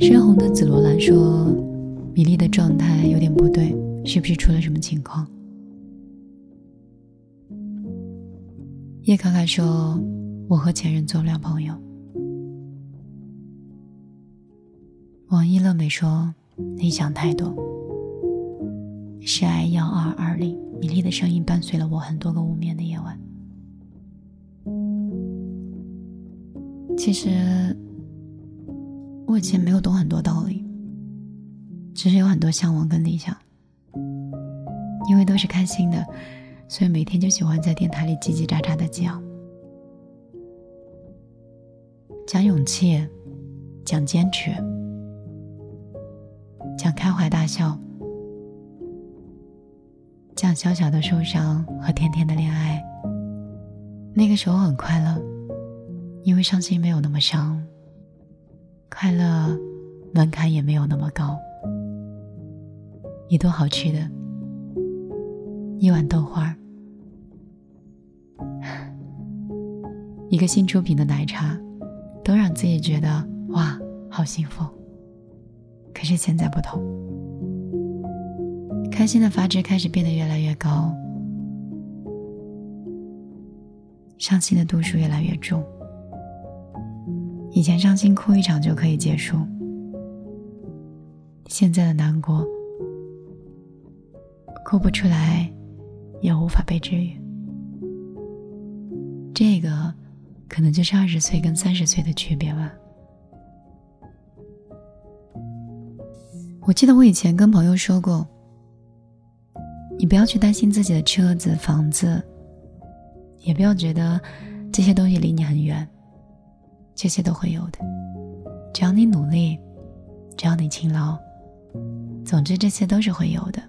深红的紫罗兰说：“米粒的状态有点不对，是不是出了什么情况？”叶卡卡说：“我和前任做不了朋友。”王一乐美说：“你想太多。”是爱幺二二零，米粒的声音伴随了我很多个无眠的夜晚。其实。我以前没有懂很多道理，只是有很多向往跟理想。因为都是开心的，所以每天就喜欢在电台里叽叽喳喳的讲，讲勇气，讲坚持，讲开怀大笑，讲小小的受伤和甜甜的恋爱。那个时候很快乐，因为伤心没有那么伤。快乐门槛也没有那么高，一顿好吃的，一碗豆花，一个新出品的奶茶，都让自己觉得哇，好幸福。可是现在不同，开心的阀值开始变得越来越高，伤心的度数越来越重。以前伤心哭一场就可以结束，现在的难过哭不出来，也无法被治愈。这个可能就是二十岁跟三十岁的区别吧。我记得我以前跟朋友说过，你不要去担心自己的车子、房子，也不要觉得这些东西离你很远。这些都会有的，只要你努力，只要你勤劳，总之这些都是会有的，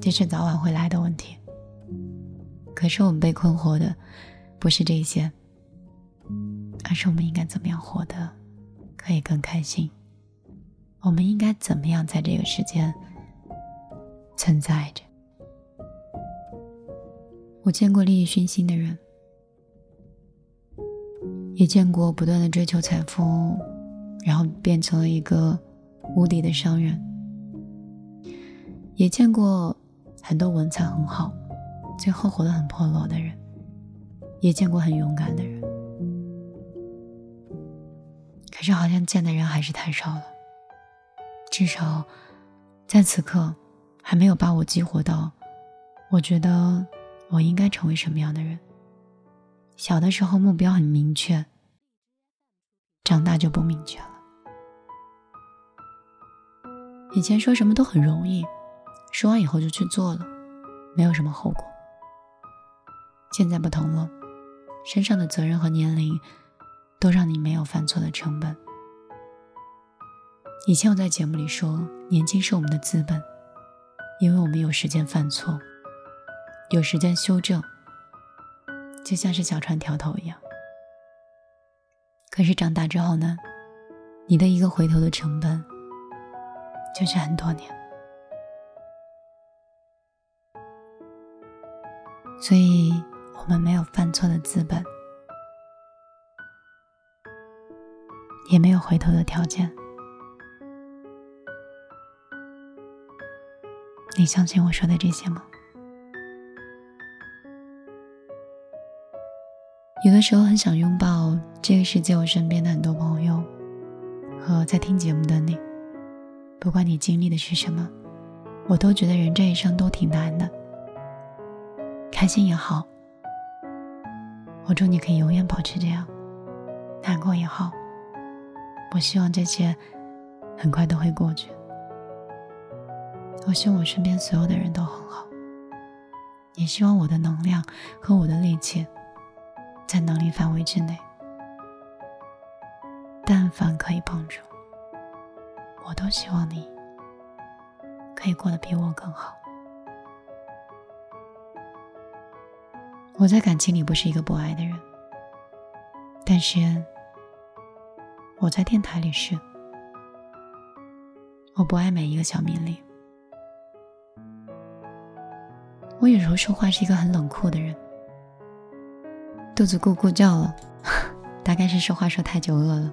这是早晚会来的问题。可是我们被困惑的不是这些，而是我们应该怎么样活得可以更开心？我们应该怎么样在这个世间存在着？我见过利益熏心的人。也见过不断的追求财富，然后变成了一个无敌的商人；也见过很多文采很好，最后活得很破落的人；也见过很勇敢的人。可是好像见的人还是太少了，至少在此刻还没有把我激活到，我觉得我应该成为什么样的人。小的时候目标很明确，长大就不明确了。以前说什么都很容易，说完以后就去做了，没有什么后果。现在不同了，身上的责任和年龄都让你没有犯错的成本。以前我在节目里说，年轻是我们的资本，因为我们有时间犯错，有时间修正。就像是小船调头一样，可是长大之后呢，你的一个回头的成本就是很多年。所以我们没有犯错的资本，也没有回头的条件。你相信我说的这些吗？有的时候很想拥抱这个世界，我身边的很多朋友和在听节目的你。不管你经历的是什么，我都觉得人这一生都挺难的。开心也好，我祝你可以永远保持这样；难过也好，我希望这些很快都会过去。我希望我身边所有的人都很好，也希望我的能量和我的力气。在能力范围之内，但凡可以帮助，我都希望你可以过得比我更好。我在感情里不是一个不爱的人，但是我在电台里是，我不爱每一个小命令，我有时候说话是一个很冷酷的人，肚子咕咕叫了，大概是说话说太久饿了。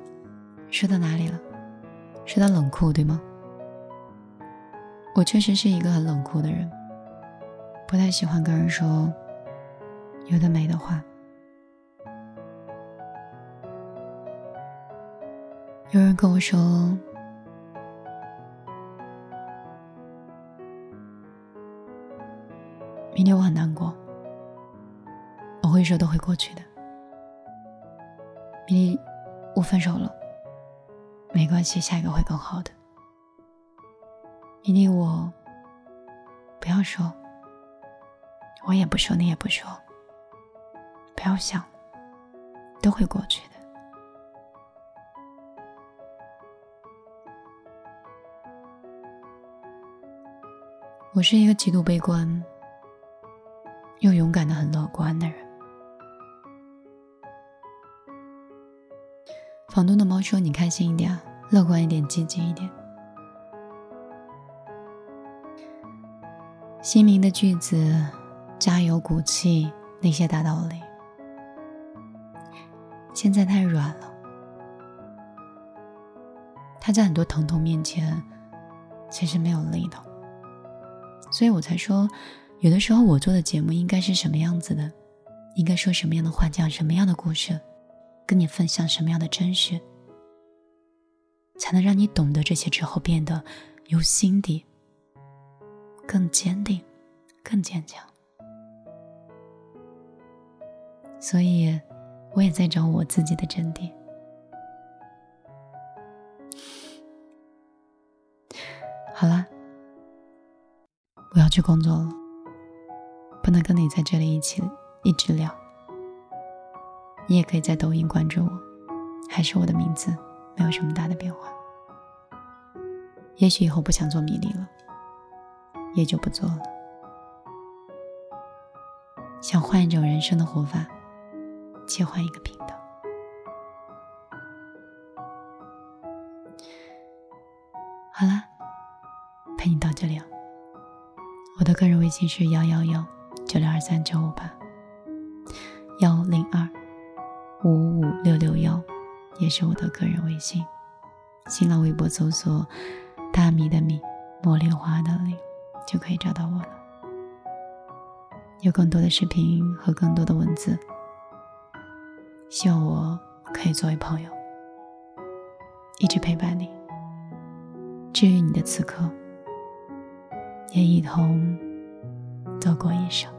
说到哪里了？说到冷酷，对吗？我确实是一个很冷酷的人，不太喜欢跟人说有的没的话。有人跟我说，明天我很难过，我会说都会过去的。明天我分手了，没关系，下一个会更好的。明天我不要说，我也不说，你也不说，不要想，都会过去的。我是一个极度悲观又勇敢的很乐观的人。房东的猫说：“你开心一点，乐观一点，积极一点。”心灵的句子，加油鼓气那些大道理，现在太软了。他在很多疼痛面前，其实没有力的。所以我才说，有的时候我做的节目应该是什么样子的，应该说什么样的话，讲什么样的故事，跟你分享什么样的真实，才能让你懂得这些之后变得由心底更坚定、更坚强。所以，我也在找我自己的真谛。好了。我要去工作了，不能跟你在这里一起一直聊。你也可以在抖音关注我，还是我的名字，没有什么大的变化。也许以后不想做米粒了，也就不做了。想换一种人生的活法，切换一个频道。好了，陪你到这里了。我的个人微信是幺幺幺九六二三九五八幺零二五五六六幺，也是我的个人微信。新浪微博搜索“大米的米茉莉花的莉”就可以找到我了。有更多的视频和更多的文字，希望我可以作为朋友，一直陪伴你，治愈你的此刻。也一同走过一生。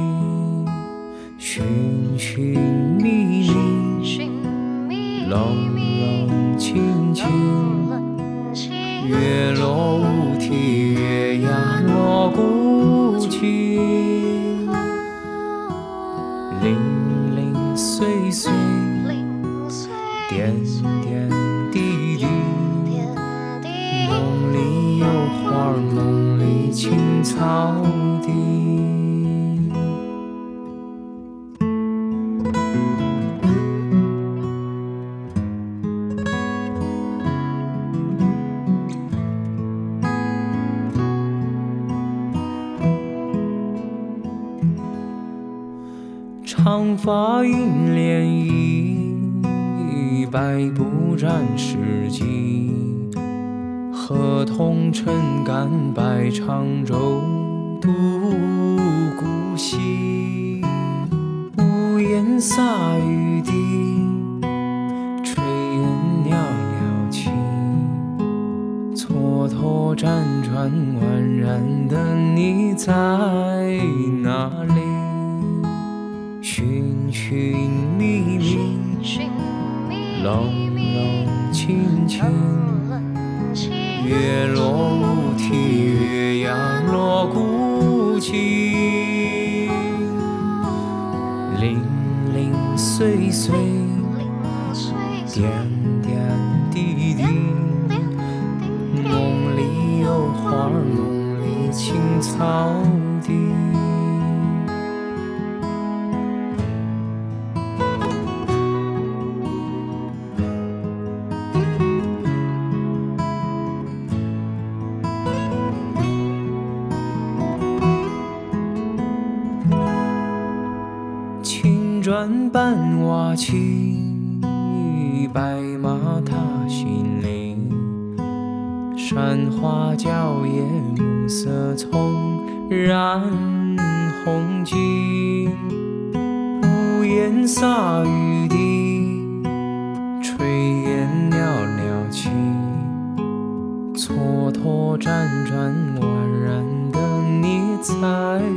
长发映涟漪，白布沾湿髻。和童撑干摆长舟渡孤西，屋檐洒雨滴，炊烟袅袅起，蹉跎辗转，宛然的你在哪里？冷冷清清，月落乌啼，月牙落孤井，零零碎碎，点点滴滴，梦里有花，梦里青草地。白马踏新林。山花娇艳，暮色葱染红巾。屋檐洒雨滴，炊烟袅袅起，蹉跎辗转宛然的你在。